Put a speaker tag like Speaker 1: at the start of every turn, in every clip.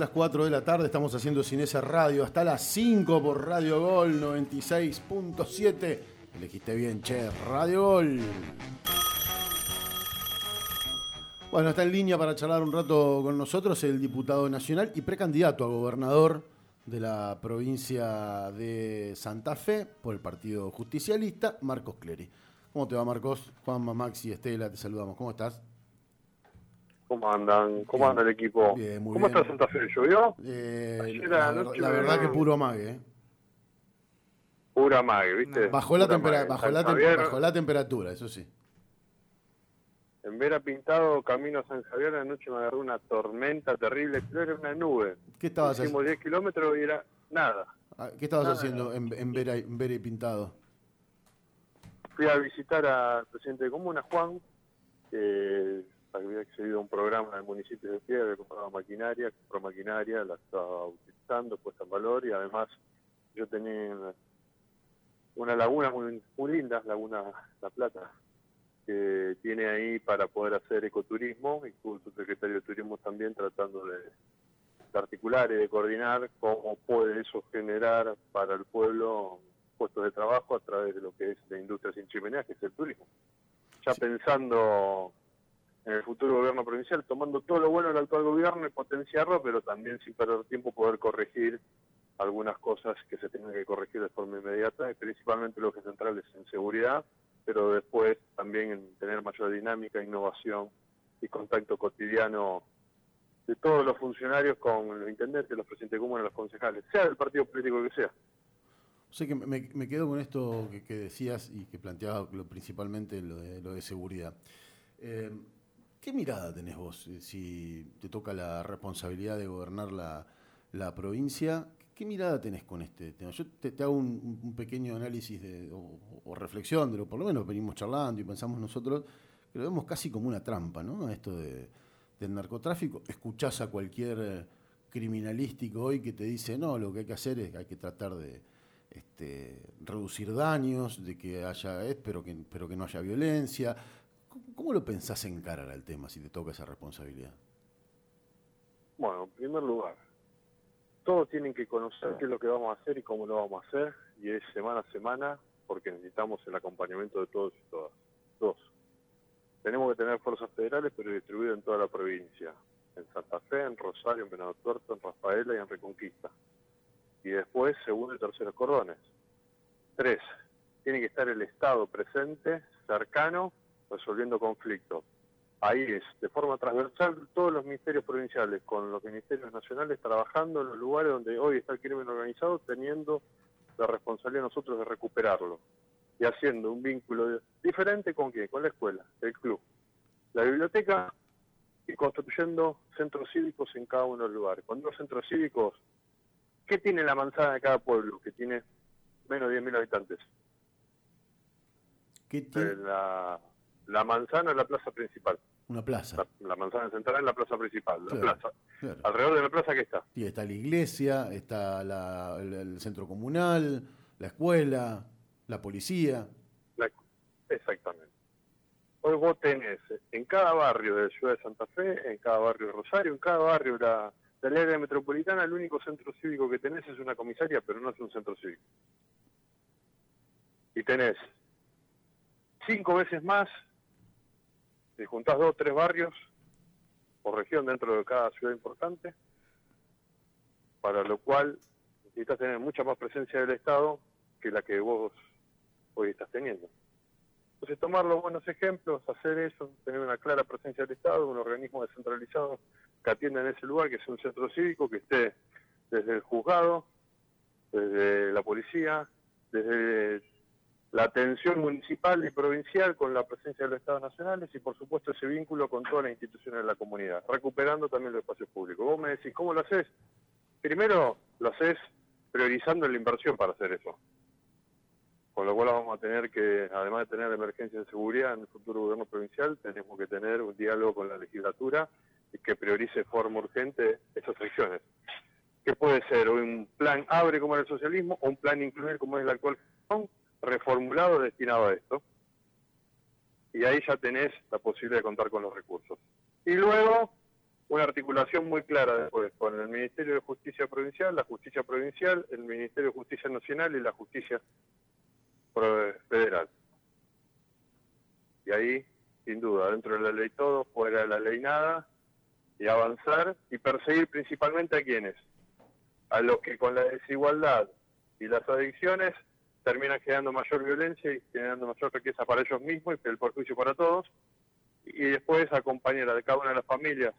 Speaker 1: las 4 de la tarde estamos haciendo esa Radio hasta las 5 por Radio Gol 96.7. Elegiste bien, che, Radio Gol. Bueno, está en línea para charlar un rato con nosotros el diputado nacional y precandidato a gobernador de la provincia de Santa Fe por el Partido Justicialista, Marcos Clery. ¿Cómo te va, Marcos? Juanma, Maxi, Estela, te saludamos. ¿Cómo estás?
Speaker 2: ¿Cómo andan? ¿Cómo anda el equipo?
Speaker 1: Bien, muy
Speaker 2: ¿Cómo
Speaker 1: bien.
Speaker 2: está Santa Fe? ¿Llovió?
Speaker 1: Eh,
Speaker 2: Ayer
Speaker 1: la,
Speaker 2: a la noche
Speaker 1: la
Speaker 2: me-
Speaker 1: verdad que puro amague, ¿eh?
Speaker 2: Pura mague, ¿viste?
Speaker 1: Bajó la, tempera-
Speaker 2: mague.
Speaker 1: bajó, la tem-
Speaker 2: Javier,
Speaker 1: bajó la temperatura, eso sí.
Speaker 2: En Vera Pintado, camino a San Javier, anoche me agarró una tormenta terrible, pero era una nube.
Speaker 1: ¿Qué estabas,
Speaker 2: Hicimos 10 kilómetros y era nada.
Speaker 1: ha- ¿qué estabas
Speaker 2: nada.
Speaker 1: haciendo en, en, Vera, y- en Vera y Pintado?
Speaker 2: Fui a visitar al presidente de Comuna, Juan, que había accedido a un programa del municipio de Piedra, compraba maquinaria, compró maquinaria, la estaba utilizando, puesta en valor, y además yo tenía una, una laguna muy, muy linda, Laguna La Plata, que tiene ahí para poder hacer ecoturismo, y estuvo el subsecretario de Turismo también tratando de, de articular y de coordinar cómo puede eso generar para el pueblo puestos de trabajo a través de lo que es la industria sin chimeneas, que es el turismo. Ya pensando en el futuro gobierno provincial, tomando todo lo bueno del actual gobierno y potenciarlo, pero también sin perder tiempo poder corregir algunas cosas que se tengan que corregir de forma inmediata, principalmente lo que es central es en seguridad, pero después también en tener mayor dinámica, innovación y contacto cotidiano de todos los funcionarios con los intendentes, los presidentes comunes, los concejales, sea del partido político que sea.
Speaker 1: O sea que me, quedo con esto que, decías y que planteabas lo- principalmente lo de, lo de seguridad. Eh, ¿Qué mirada tenés vos eh, si te toca la responsabilidad de gobernar la, la provincia? ¿Qué mirada tenés con este tema? Yo te, hago un, pequeño análisis de, o, o reflexión de lo por lo menos venimos charlando y pensamos nosotros que lo vemos casi como una trampa, ¿no? Esto de, del narcotráfico. Escuchás a cualquier eh, criminalístico hoy que te dice, no, lo que hay que hacer es que hay que tratar de este, reducir daños, de que haya, eh, pero que, pero que no haya violencia. ¿Cómo, lo pensás encarar al tema si te toca esa responsabilidad?
Speaker 2: Bueno, en primer lugar, todos tienen que conocer qué es lo que vamos a hacer y cómo lo vamos a hacer, y es semana a semana, porque necesitamos el acompañamiento de todos y todas. Dos, tenemos que tener fuerzas federales, pero distribuidas en toda la provincia, en Santa Fe, en Rosario, en Venado Tuerto, en Rafaela y en Reconquista. Y después, segundo y terceros cordones. Tres, tiene que estar el Estado presente, cercano, resolviendo conflictos ahí es, de forma transversal, todos los ministerios provinciales con los ministerios nacionales trabajando en los lugares donde hoy está el crimen organizado, teniendo la responsabilidad nosotros de recuperarlo y haciendo un vínculo diferente con quién, con la escuela, el club, la biblioteca y construyendo centros cívicos en cada uno de los lugares. Con los centros cívicos, ¿qué tiene la manzana de cada pueblo? Que tiene menos de 10.000 habitantes.
Speaker 1: ¿Qué tiene?
Speaker 2: La, la manzana es la plaza principal.
Speaker 1: Una plaza.
Speaker 2: La, la manzana central es la plaza principal, la
Speaker 1: Claro.
Speaker 2: plaza.
Speaker 1: Claro.
Speaker 2: Alrededor de la plaza, ¿qué está?
Speaker 1: Y está la iglesia, está la- el, el centro comunal, la escuela, la policía.
Speaker 2: La- exactamente. Hoy vos tenés en cada barrio de Ciudad de Santa Fe, en cada barrio de Rosario, en cada barrio de la, del área metropolitana, el único centro cívico que tenés es una comisaría, pero no es un centro cívico. Y tenés cinco veces más, si juntás dos o tres barrios por región dentro de cada ciudad importante, para lo cual necesitas tener mucha más presencia del Estado que la que vos hoy estás teniendo. Entonces, tomar los buenos ejemplos, hacer eso, tener una clara presencia del Estado, un organismo descentralizado que atienda en ese lugar, que sea un centro cívico, que esté desde el juzgado, desde la policía, desde la atención municipal y provincial con la presencia de los Estados nacionales y, por supuesto, ese vínculo con todas las instituciones de la comunidad, recuperando también los espacios públicos. Vos me decís, ¿cómo lo haces? Primero, lo haces priorizando la inversión para hacer eso. Con lo cual vamos a tener que, además de tener emergencia de seguridad en el futuro gobierno provincial, tenemos que tener un diálogo con la legislatura y que priorice de forma urgente esas acciones. Que puede ser un plan abre como en el socialismo o un plan incluir como es el actual reformulado destinado a esto. Y ahí ya tenés la posibilidad de contar con los recursos. Y luego una articulación muy clara después con el Ministerio de Justicia Provincial, la Justicia Provincial, el Ministerio de Justicia Nacional y la Justicia Federal. Y ahí, sin duda, dentro de la ley todo, fuera de la ley nada, y avanzar y perseguir principalmente a quienes, a los que con la desigualdad y las adicciones terminan generando mayor violencia y generando mayor riqueza para ellos mismos y el perjuicio para todos, y después acompañar a cada una de las familias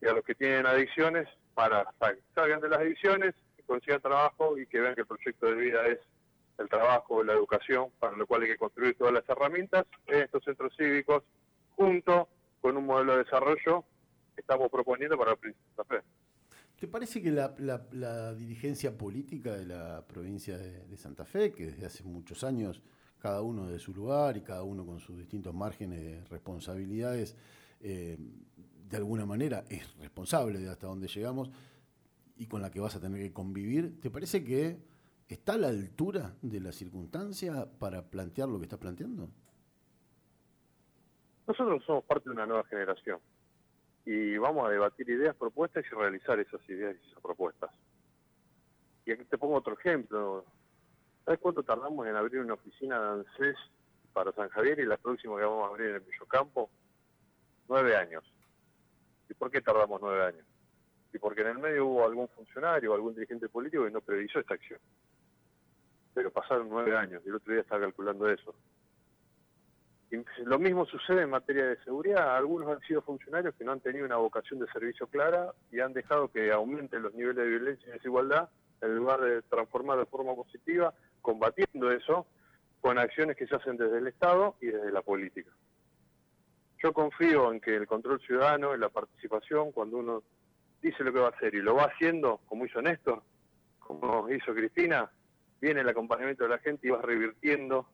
Speaker 2: y a los que tienen adicciones para que salgan de las adicciones, que consigan trabajo y que vean que el proyecto de vida es el trabajo, la educación, para lo cual hay que construir todas las herramientas en estos centros cívicos, junto con un modelo de desarrollo que estamos proponiendo para el Príncipe Fe.
Speaker 1: ¿Te parece que la, dirigencia política de la provincia de, Santa Fe, que desde hace muchos años, cada uno de su lugar y cada uno con sus distintos márgenes de responsabilidades, eh, de alguna manera es responsable de hasta dónde llegamos y con la que vas a tener que convivir, ¿te parece que está a la altura de la circunstancia para plantear lo que estás planteando?
Speaker 2: Nosotros somos parte de una nueva generación y vamos a debatir ideas, propuestas y realizar esas ideas y esas propuestas. Y aquí te pongo otro ejemplo. ¿Sabes cuánto tardamos en abrir una oficina de ANSES para San Javier y la próxima que vamos a abrir en el Villocampo? Nueve años. ¿Y por qué tardamos nueve años? Y porque en el medio hubo algún funcionario o algún dirigente político que no previsó esta acción. Pero pasaron nueve años y el otro día estaba calculando eso. Lo mismo sucede en materia de seguridad. Algunos han sido funcionarios que no han tenido una vocación de servicio clara y han dejado que aumenten los niveles de violencia y desigualdad en lugar de transformar de forma positiva, combatiendo eso con acciones que se hacen desde el Estado y desde la política. Yo confío en que el control ciudadano, en la participación, cuando uno dice lo que va a hacer y lo va haciendo, como hizo Néstor, como hizo Cristina, viene el acompañamiento de la gente y va revirtiendo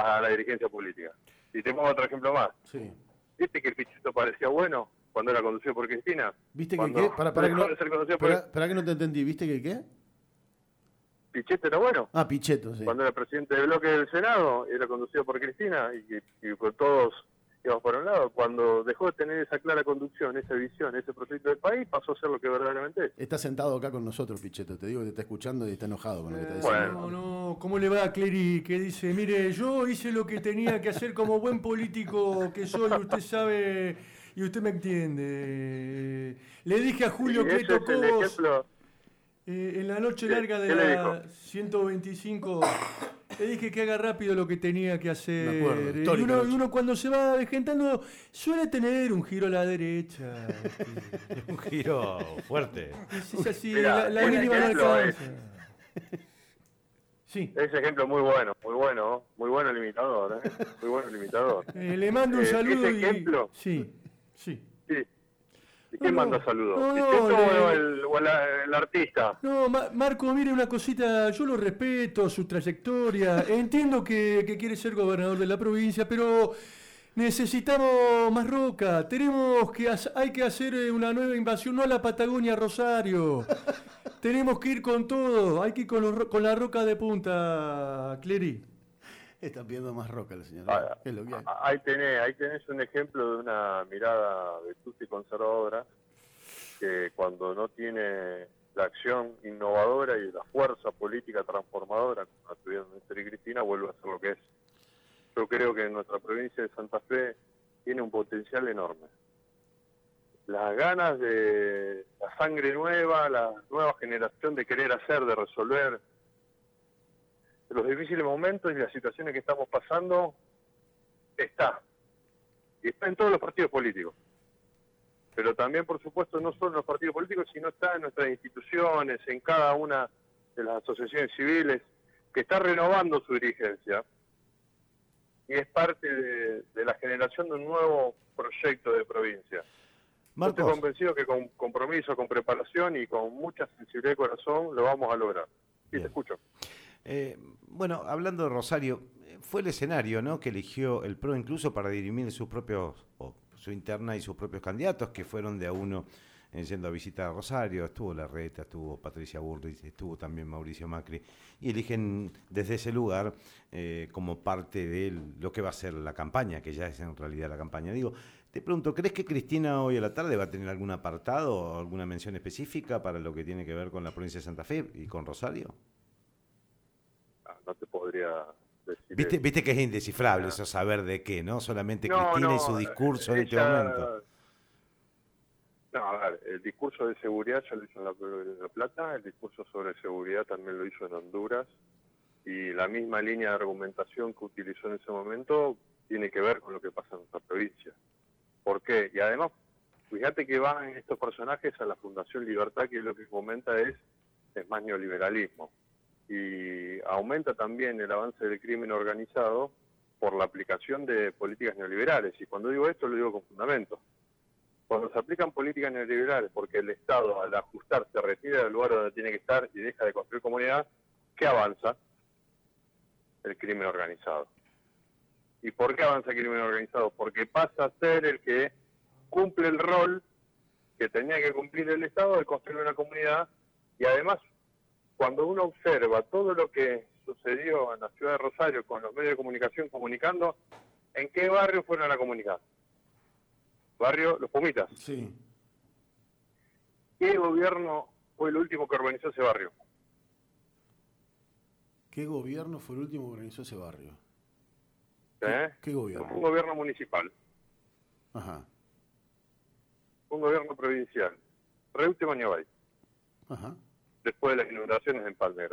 Speaker 2: a la dirigencia política. Y te pongo otro ejemplo más. Sí. ¿Viste que el Pichetto parecía bueno cuando era conducido por Cristina?
Speaker 1: ¿Viste que qué? Para, para, que no, para, que no te entendí, ¿viste que qué?
Speaker 2: Pichetto era bueno.
Speaker 1: Ah, Pichetto, sí.
Speaker 2: Cuando era presidente del bloque del Senado, era conducido por Cristina y, y con todos íbamos por un lado. Cuando dejó de tener esa clara conducción, esa visión, ese proyecto del país, pasó a ser lo que verdaderamente es.
Speaker 1: Está sentado acá con nosotros, Pichetto. Te digo que te está escuchando y está enojado con lo que está diciendo.
Speaker 3: Bueno, no, ¿cómo le va a Clery? Que dice, mire, yo hice lo que tenía que hacer como buen político que soy, usted sabe y usted me entiende. Le dije a Julio que tocó... Eh, en la noche larga de la 125 le dije que haga rápido lo que tenía que hacer. y, uno, cuando se va dejentando suele tener un giro a la derecha.
Speaker 4: un giro fuerte.
Speaker 3: Es, así, la, mínima no alcanza.
Speaker 2: Sí. Ese ejemplo muy bueno, muy bueno, muy bueno limitador, ¿eh? muy bueno limitador.
Speaker 3: Eh, le mando un eh, saludo.
Speaker 2: Ese ejemplo,
Speaker 3: sí,
Speaker 2: sí. ¿Y quién manda saludos? o, el, artista?
Speaker 3: No, Marco, mire una cosita, yo lo respeto, su trayectoria, entiendo que, quiere ser gobernador de la provincia, pero necesitamos más roca, tenemos que, hay que hacer eh, una nueva invasión, no a la Patagonia, Rosario. tenemos que ir con todo, hay que ir con, con la roca de punta, Clery.
Speaker 1: Está pidiendo más roca el señor.
Speaker 2: Ah, ahí, tenés, ahí tenés un ejemplo de una mirada vetusta y conservadora que cuando no tiene la acción innovadora y la fuerza política transformadora, como la tuvieron Néstor y Cristina, vuelve a ser lo que es. Yo creo que nuestra provincia de Santa Fe tiene un potencial enorme. Las ganas de la sangre nueva, la nueva generación de querer hacer, de resolver, los difíciles momentos y las situaciones que estamos pasando está. Y está en todos los partidos políticos. Pero también, por supuesto, no solo en los partidos políticos, sino está en nuestras instituciones, en cada una de las asociaciones civiles, que está renovando su dirigencia. Y es parte de, la generación de un nuevo proyecto de provincia. Estoy convencido que con compromiso, con preparación y con mucha sensibilidad de corazón lo vamos a lograr. Sí, te escucho.
Speaker 4: Eh, bueno, hablando de Rosario, eh, fue el escenario ¿no? que eligió el PRO incluso para dirimir sus propios, o su interna y sus propios candidatos, que fueron de a uno eh, yendo a visitar a Rosario, estuvo Larreta, estuvo Patricia Burris, estuvo también Mauricio Macri, y eligen desde ese lugar como parte de lo que va a ser la campaña, que ya es en realidad la campaña. Digo, Te pregunto, ¿crees que Cristina hoy a la tarde va a tener algún apartado o alguna mención específica para lo que tiene que ver con la provincia de Santa Fe y con Rosario?
Speaker 2: No te podría decir.
Speaker 4: Viste, viste que es indescifrable eso saber de qué, ¿no? Solamente Cristina y su discurso en este momento.
Speaker 2: No, a ver, el discurso de seguridad ya lo hizo en la, Plata, el discurso sobre seguridad también lo hizo en Honduras, y la misma línea de argumentación que utilizó en ese momento tiene que ver con lo que pasa en nuestra provincia. ¿Por qué? Y además, fíjate que van estos personajes a la Fundación Libertad, que lo que comenta es, es más neoliberalismo. Y aumenta también el avance del crimen organizado por la aplicación de políticas neoliberales. Y cuando digo esto, lo digo con fundamento. Cuando se aplican políticas neoliberales, porque el Estado al ajustar se retira del lugar donde tiene que estar y deja de construir comunidad, ¿qué avanza? El crimen organizado. ¿Y por qué avanza el crimen organizado? Porque pasa a ser el que cumple el rol que tenía que cumplir el Estado de construir una comunidad y además cuando uno observa todo lo que sucedió en la ciudad de Rosario con los medios de comunicación comunicando, ¿en qué barrio fueron a comunicar? barrio Los Pumitas.
Speaker 1: Sí.
Speaker 2: ¿Qué gobierno fue el último que organizó ese barrio?
Speaker 1: ¿Qué gobierno fue el último que organizó ese barrio?
Speaker 2: ¿Eh?
Speaker 1: ¿Qué gobierno?
Speaker 2: Un gobierno municipal.
Speaker 1: Ajá.
Speaker 2: Un gobierno provincial. Reute Mañabay.
Speaker 1: Ajá.
Speaker 2: Después de las inundaciones en Palme.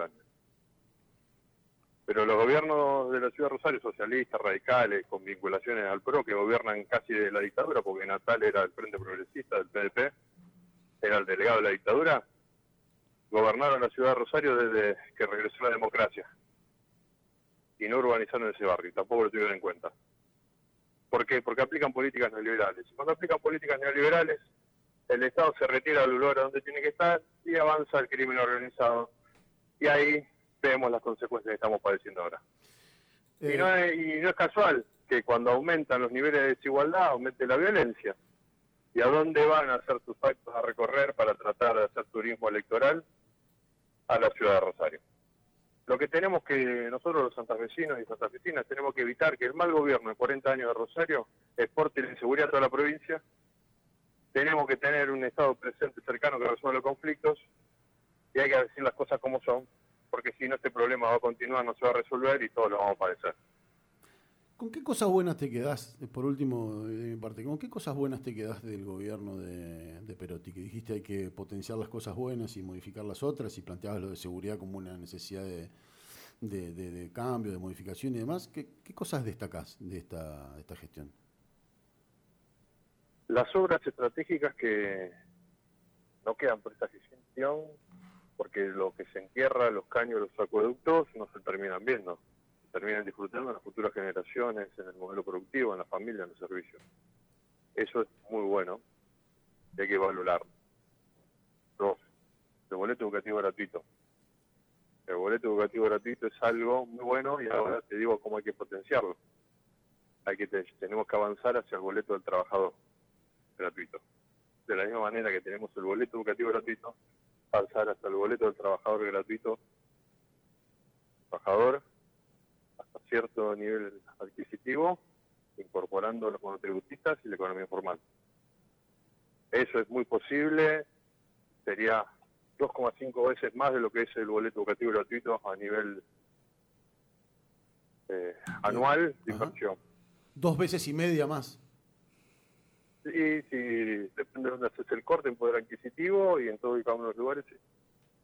Speaker 2: Pero los gobiernos de la ciudad de Rosario, socialistas, radicales, con vinculaciones al PRO, que gobiernan casi de la dictadura, porque Natal era el Frente Progresista del PDP, era el delegado de la dictadura, gobernaron la ciudad de Rosario desde que regresó la democracia. Y no urbanizaron ese barrio, tampoco lo tuvieron en cuenta. ¿Por qué? Porque aplican políticas neoliberales. Y cuando aplican políticas neoliberales, el Estado se retira del lugar donde tiene que estar y avanza el crimen organizado. Y ahí vemos las consecuencias que estamos padeciendo ahora. Y, no
Speaker 1: Eh,
Speaker 2: es, y no es casual que cuando aumentan los niveles de desigualdad, aumente la violencia. ¿Y a dónde van a hacer sus actos a recorrer para tratar de hacer turismo electoral? A la ciudad de Rosario. Lo que tenemos que, nosotros los santafesinos y santafesinas, tenemos que evitar que el mal gobierno de 40 años de Rosario exporte la inseguridad a toda la provincia. Tenemos que tener un Estado presente cercano que resuelva los conflictos y hay que decir las cosas como son, porque si no este problema va a continuar, no se va a resolver y todos lo vamos a padecer.
Speaker 1: ¿Con qué cosas buenas te quedás, por último, de mi parte, con qué cosas buenas te quedás del gobierno de, Perotti? Que dijiste hay que potenciar las cosas buenas y modificar las otras y planteabas lo de seguridad como una necesidad de, cambio, de modificación y demás. ¿Qué, cosas destacás de esta, de esta gestión?
Speaker 2: Las obras estratégicas que no quedan por esta gestión, porque lo que se entierra, los caños, los acueductos, no se terminan viendo. Se terminan disfrutando en las futuras generaciones, en el modelo productivo, en la familia, en los servicios. Eso es muy bueno y hay que valorarlo. Dos, el boleto educativo gratuito. El boleto educativo gratuito es algo muy bueno y ahora te digo cómo hay que potenciarlo. Hay que te- tenemos que avanzar hacia el boleto del trabajador gratuito. De la misma manera que tenemos el boleto educativo gratuito, pasar hasta el boleto del trabajador gratuito, trabajador hasta cierto nivel adquisitivo, incorporando los monotributistas y la economía informal. Eso es muy posible, sería 2,5 veces más de lo que es el boleto educativo gratuito a nivel eh, anual de inversión.
Speaker 1: Dos veces y media más.
Speaker 2: Sí, sí, depende de dónde haces el corte en poder adquisitivo y en todos y cada uno de los lugares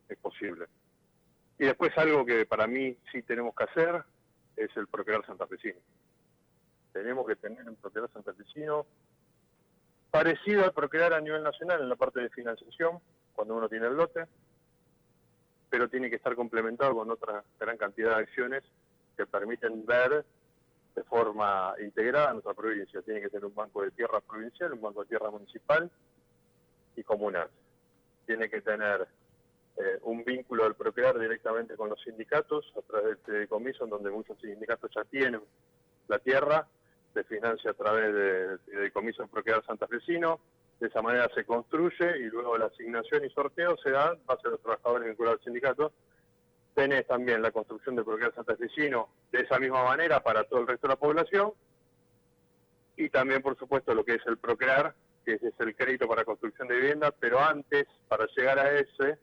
Speaker 2: es posible. Y después algo que para mí sí tenemos que hacer es el procrear santafesino. Tenemos que tener un procrear santafesino parecido al procrear a nivel nacional en la parte de financiación, cuando uno tiene el lote, pero tiene que estar complementado con otra gran cantidad de acciones que permiten ver de forma integrada a nuestra provincia. Tiene que tener un banco de tierra provincial, un banco de tierra municipal y comunal. Tiene que tener eh, un vínculo del procrear directamente con los sindicatos a través del fideicomiso, en donde muchos sindicatos ya tienen la tierra, se financia a través del fideicomiso procrear santafesino, de esa manera se construye y luego la asignación y sorteo se da base a los trabajadores vinculados al sindicato tenés también la construcción de Procrear santafesino de esa misma manera para todo el resto de la población y también, por supuesto, lo que es el Procrear, que es el crédito para construcción de vivienda, pero antes, para llegar a ese,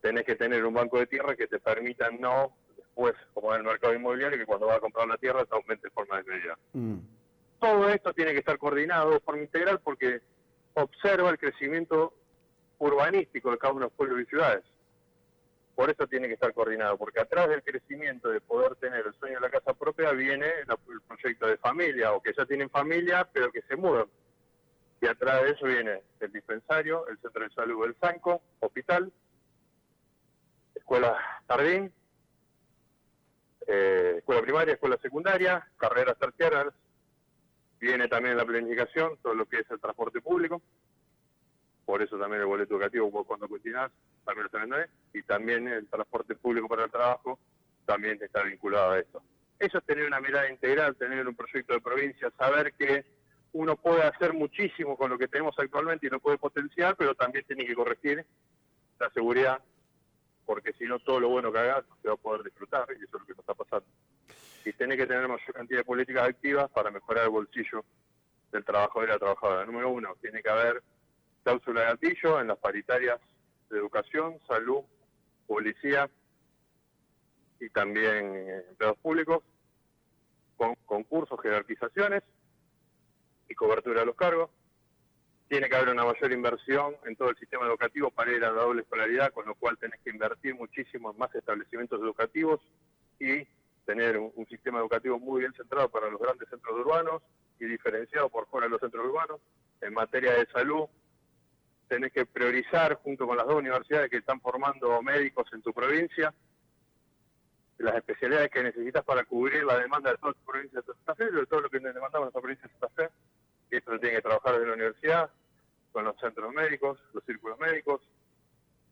Speaker 2: tenés que tener un banco de tierra que te permita no, después, como en el mercado inmobiliario, que cuando vas a comprar la tierra te aumente de forma desmedida. Mm. Todo esto tiene que estar coordinado de forma integral porque observa el crecimiento urbanístico de cada uno de los pueblos y ciudades. Por eso tiene que estar coordinado, porque atrás del crecimiento de poder tener el sueño de la casa propia viene el proyecto de familia, o que ya tienen familia, pero que se mudan. Y atrás de eso viene el dispensario, el centro de salud del Sanco, hospital, escuela jardín, eh, escuela primaria, escuela secundaria, carreras terciarias, viene también la planificación, todo lo que es el transporte público, por eso también el boleto educativo cuando continuas también lo viendo y también el transporte público para el trabajo también está vinculado a esto. Eso es tener una mirada integral, tener un proyecto de provincia, saber que uno puede hacer muchísimo con lo que tenemos actualmente y no puede potenciar, pero también tiene que corregir la seguridad, porque si no todo lo bueno que hagas no se va a poder disfrutar, y eso es lo que nos está pasando. Y tiene que tener mayor cantidad de políticas activas para mejorar el bolsillo del trabajador y la trabajadora. Número uno, tiene que haber cláusula de gatillo en las paritarias de educación, salud, policía y también eh, empleados públicos, con concursos, jerarquizaciones y cobertura de los cargos. Tiene que haber una mayor inversión en todo el sistema educativo para ir a la doble escolaridad, con lo cual tenés que invertir muchísimo en más establecimientos educativos y tener un sistema educativo muy bien centrado para los grandes centros urbanos y diferenciado por fuera de los centros urbanos. En materia de salud, tenés que priorizar junto con las dos universidades que están formando médicos en tu provincia, las especialidades que necesitas para cubrir la demanda de toda tu provincia de Santa Fe, de todo lo que demandamos nuestra provincia de Santa Fe, esto lo tiene que trabajar desde la universidad, con los centros médicos, los círculos médicos.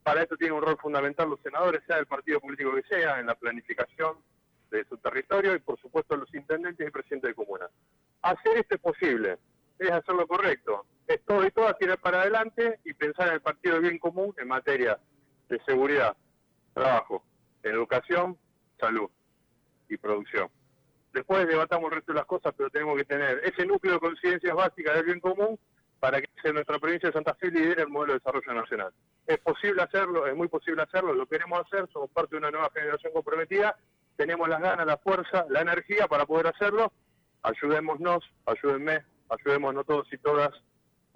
Speaker 2: Para esto tiene un rol fundamental los senadores, sea del partido político que sea, en la planificación de su territorio y por supuesto los intendentes y presidentes de comunas. Hacer esto es posible, es hacer lo correcto, es todo y todo tirar para adelante y pensar en el partido de bien común en materia de seguridad, trabajo, educación, salud y producción. Después debatamos el resto de las cosas, pero tenemos que tener ese núcleo de conciencias básicas del bien común para que nuestra provincia de Santa Fe lidere el modelo de desarrollo nacional. Es posible hacerlo, es muy posible hacerlo, lo queremos hacer, somos parte de una nueva generación comprometida, tenemos las ganas, la fuerza, la energía para poder hacerlo. Ayudémonos, ayúdenme, ayudémonos todos y todas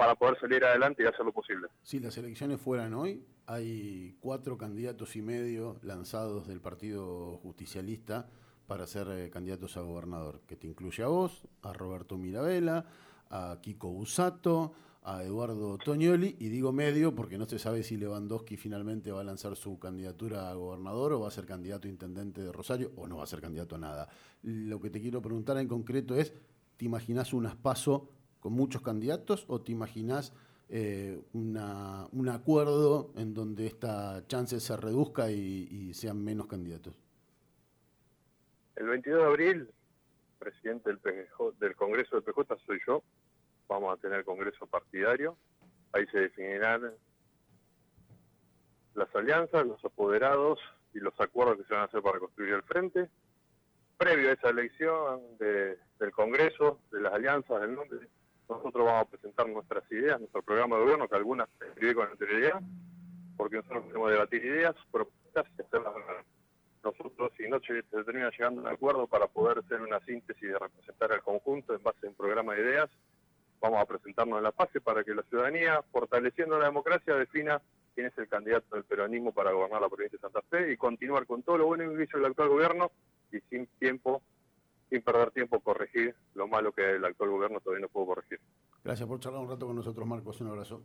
Speaker 2: para poder salir adelante y hacer lo posible.
Speaker 1: Si las elecciones fueran hoy, hay cuatro candidatos y medio lanzados del Partido Justicialista para ser eh, candidatos a gobernador, que te incluye a vos, a Roberto Mirabella, a Kiko Busato, a Eduardo Toñoli, y digo medio porque no se sabe si Lewandowski finalmente va a lanzar su candidatura a gobernador o va a ser candidato a intendente de Rosario o no va a ser candidato a nada. Lo que te quiero preguntar en concreto es, ¿te imaginas un aspaso con muchos candidatos o te imaginas eh, un acuerdo en donde esta chance se reduzca y, sean menos candidatos?
Speaker 2: El 22 de abril, presidente del, del Congreso del PJ soy yo. Vamos a tener Congreso partidario. Ahí se definirán las alianzas, los apoderados y los acuerdos que se van a hacer para construir el frente. Previo a esa elección del Congreso, de las alianzas, del nombre, nosotros vamos a presentar nuestras ideas, nuestro programa de gobierno, que algunas se escribe con anterioridad, porque nosotros queremos debatir ideas, propuestas y hacerlas nosotros, si no se termina llegando a un acuerdo para poder hacer una síntesis de representar al conjunto en base a un programa de ideas, vamos a presentarnos en la fase para que la ciudadanía, fortaleciendo la democracia, defina quién es el candidato del peronismo para gobernar la provincia de Santa Fe y continuar con todo lo bueno que hizo el actual gobierno y sin tiempo sin perder tiempo, corregir lo malo que el actual gobierno todavía no pudo corregir.
Speaker 1: Gracias por charlar un rato con nosotros, Marcos. Un abrazo.